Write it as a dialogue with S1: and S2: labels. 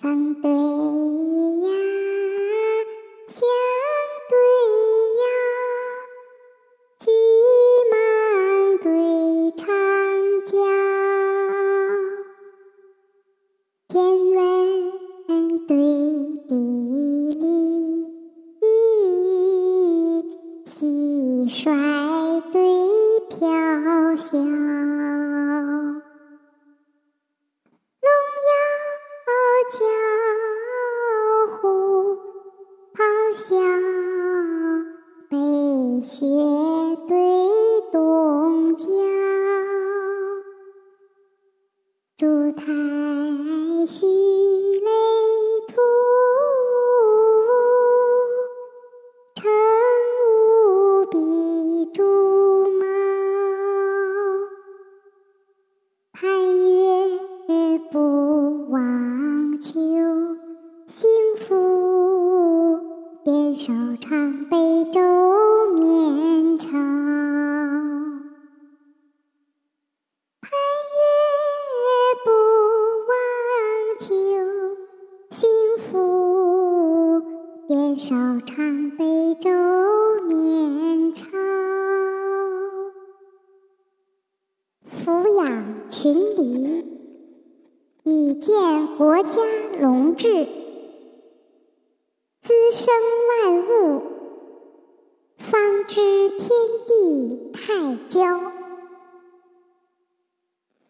S1: 方对呀，相对呀，巨蟒对长江，天文对地理，蟋蟀咆哮，北雪对东郊，烛台须边守长北周面朝，盼月不忘秋，幸福边守长北周面朝。抚养群黎，以建国家隆治。滋生万物，方知天地太交。